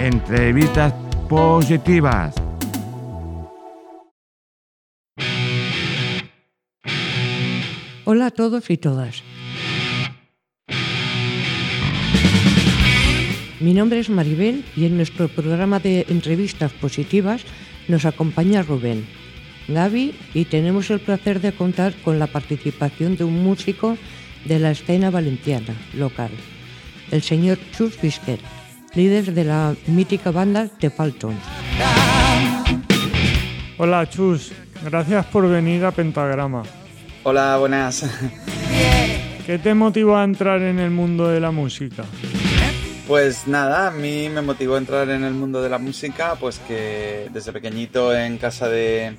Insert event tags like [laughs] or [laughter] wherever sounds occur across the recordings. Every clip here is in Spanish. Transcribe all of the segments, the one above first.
Entrevistas positivas. Hola a todos y todas. Mi nombre es Maribel y en nuestro programa de entrevistas positivas nos acompaña Rubén, Gaby y tenemos el placer de contar con la participación de un músico de la escena valenciana local, el señor Chus Bisquet, líder de la mítica banda The Faltons. Hola Chus, gracias por venir a Pentagrama. Hola, buenas. ¿Qué te motivó a entrar en el mundo de la música? Pues nada, a mí me motivó a entrar en el mundo de la música, pues que desde pequeñito en casa de,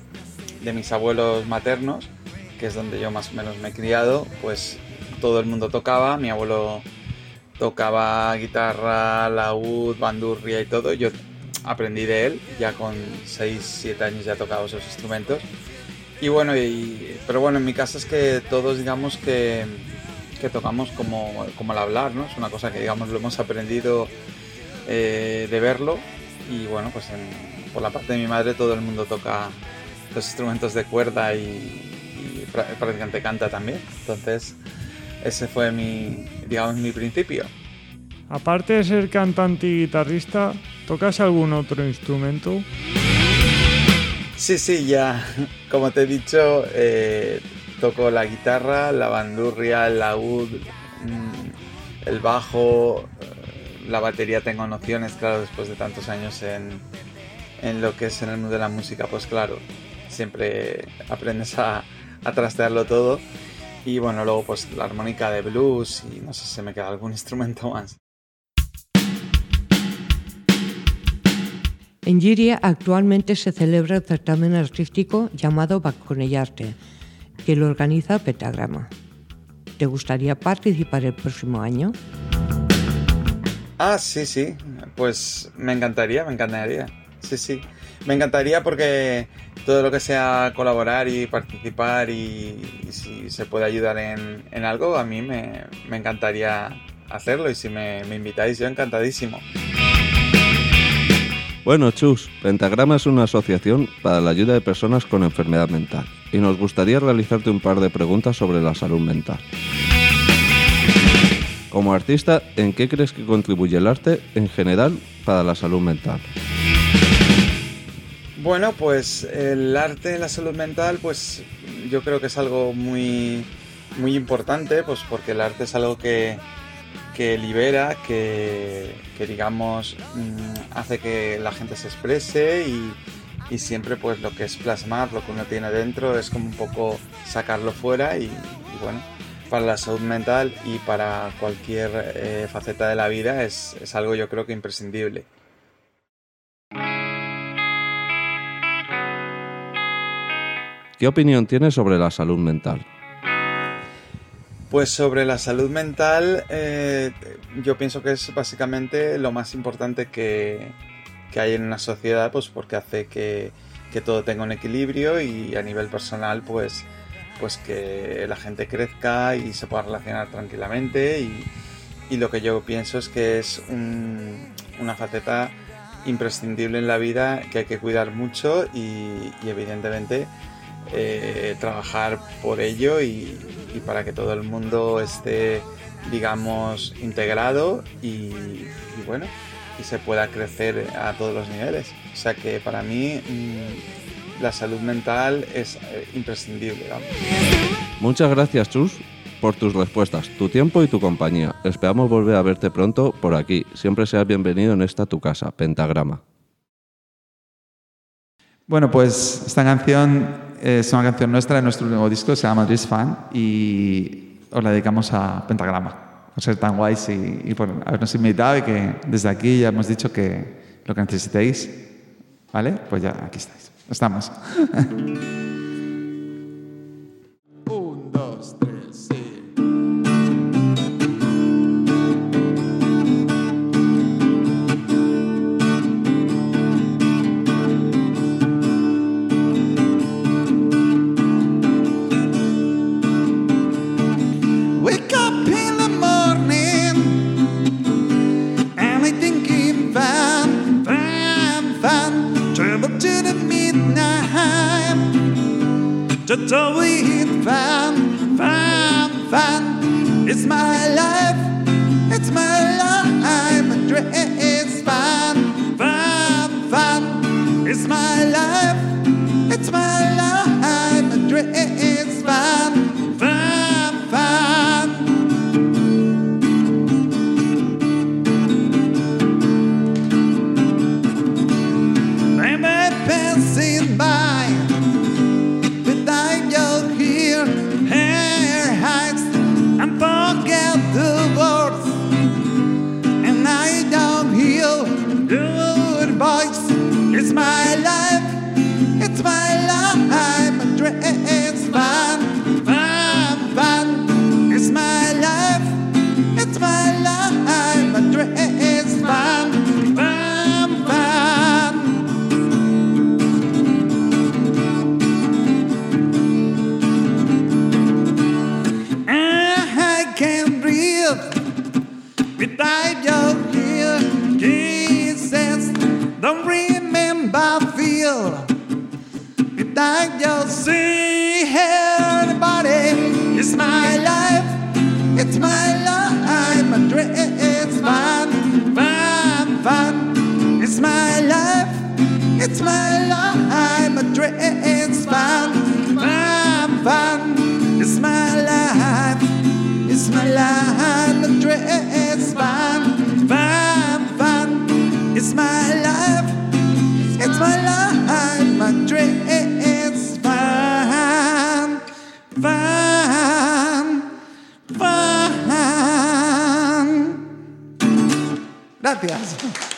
mis abuelos maternos, que es donde yo más o menos me he criado, pues todo el mundo tocaba, mi abuelo tocaba guitarra, laúd, bandurria y todo, yo aprendí de él, ya con 6, 7 años ya tocaba esos instrumentos. Y bueno, y, pero bueno, en mi casa es que todos digamos que que tocamos como, como el hablar, ¿no? Es una cosa que, digamos, lo hemos aprendido eh, de verlo y, bueno, pues por la parte de mi madre todo el mundo toca los instrumentos de cuerda y, prácticamente canta también. Entonces, ese fue mi, digamos, mi principio. Aparte de ser cantante y guitarrista, ¿tocas algún otro instrumento? Sí, sí, ya, [laughs] como te he dicho, eh, toco la guitarra, la bandurria, el laúd, mm, el bajo, eh, la batería tengo nociones, claro, después de tantos años en, lo que es en el mundo de la música, pues claro, siempre aprendes a, a trastearlo todo. Y bueno, luego pues la armónica de blues y no sé si me queda algún [laughs] instrumento más. En Giria actualmente se celebra el certamen artístico llamado Baconellarte, que lo organiza Petagrama. ¿Te gustaría participar el próximo año? Ah, sí, sí. Pues me encantaría, me encantaría. Sí, sí. Me encantaría porque todo lo que sea colaborar y participar y, si se puede ayudar en, algo, a mí me, encantaría hacerlo y si me, me invitáis, yo encantadísimo. Bueno, Chus, Pentagrama es una asociación para la ayuda de personas con enfermedad mental y nos gustaría realizarte un par de preguntas sobre la salud mental. Como artista, ¿en qué crees que contribuye el arte en general para la salud mental? Bueno, pues el arte la salud mental, pues yo creo que es algo muy, muy importante, pues porque el arte es algo que, que libera, que, digamos mm, hace que la gente se exprese y, siempre pues lo que es plasmar lo que uno tiene dentro es como un poco sacarlo fuera y, bueno, para la salud mental y para cualquier eh, faceta de la vida es, es algo yo creo que imprescindible. ¿Qué opinión tienes sobre la salud mental? Pues sobre la salud mental, eh, yo pienso que es básicamente lo más importante que, hay en una sociedad, pues porque hace que, todo tenga un equilibrio y a nivel personal, pues, pues que la gente crezca y se pueda relacionar tranquilamente. Y, lo que yo pienso es que es una faceta imprescindible en la vida que hay que cuidar mucho y, evidentemente eh, trabajar por ello y, y para que todo el mundo esté, digamos, integrado y, bueno, y se pueda crecer a todos los niveles. O sea que para mí mm, la salud mental es eh, imprescindible. Muchas gracias, Chus, por tus respuestas, tu tiempo y tu compañía. Esperamos volver a verte pronto por aquí. Siempre seas bienvenido en esta tu casa, Pentagrama. Bueno, pues esta canción es una canción nuestra de nuestro nuevo disco, se llama Madrid's Fan y os la dedicamos a Pentagrama, por ser tan guays y, por habernos invitado y que desde aquí ya hemos dicho que lo que necesitéis, ¿vale? Pues ya aquí estáis. Estamos. [laughs] Że to weed fan, fan, fan. It's my life, it's my life. My dress fan, fan, fan. It's my life without your here kisses. Don't remember feel without your see anybody. It's my life, it's my life. My dress fun, fun, fun. It's my life, it's my life. My dress fun, fun, fun. It's my life, it's my life. My dress van, van. Gracias.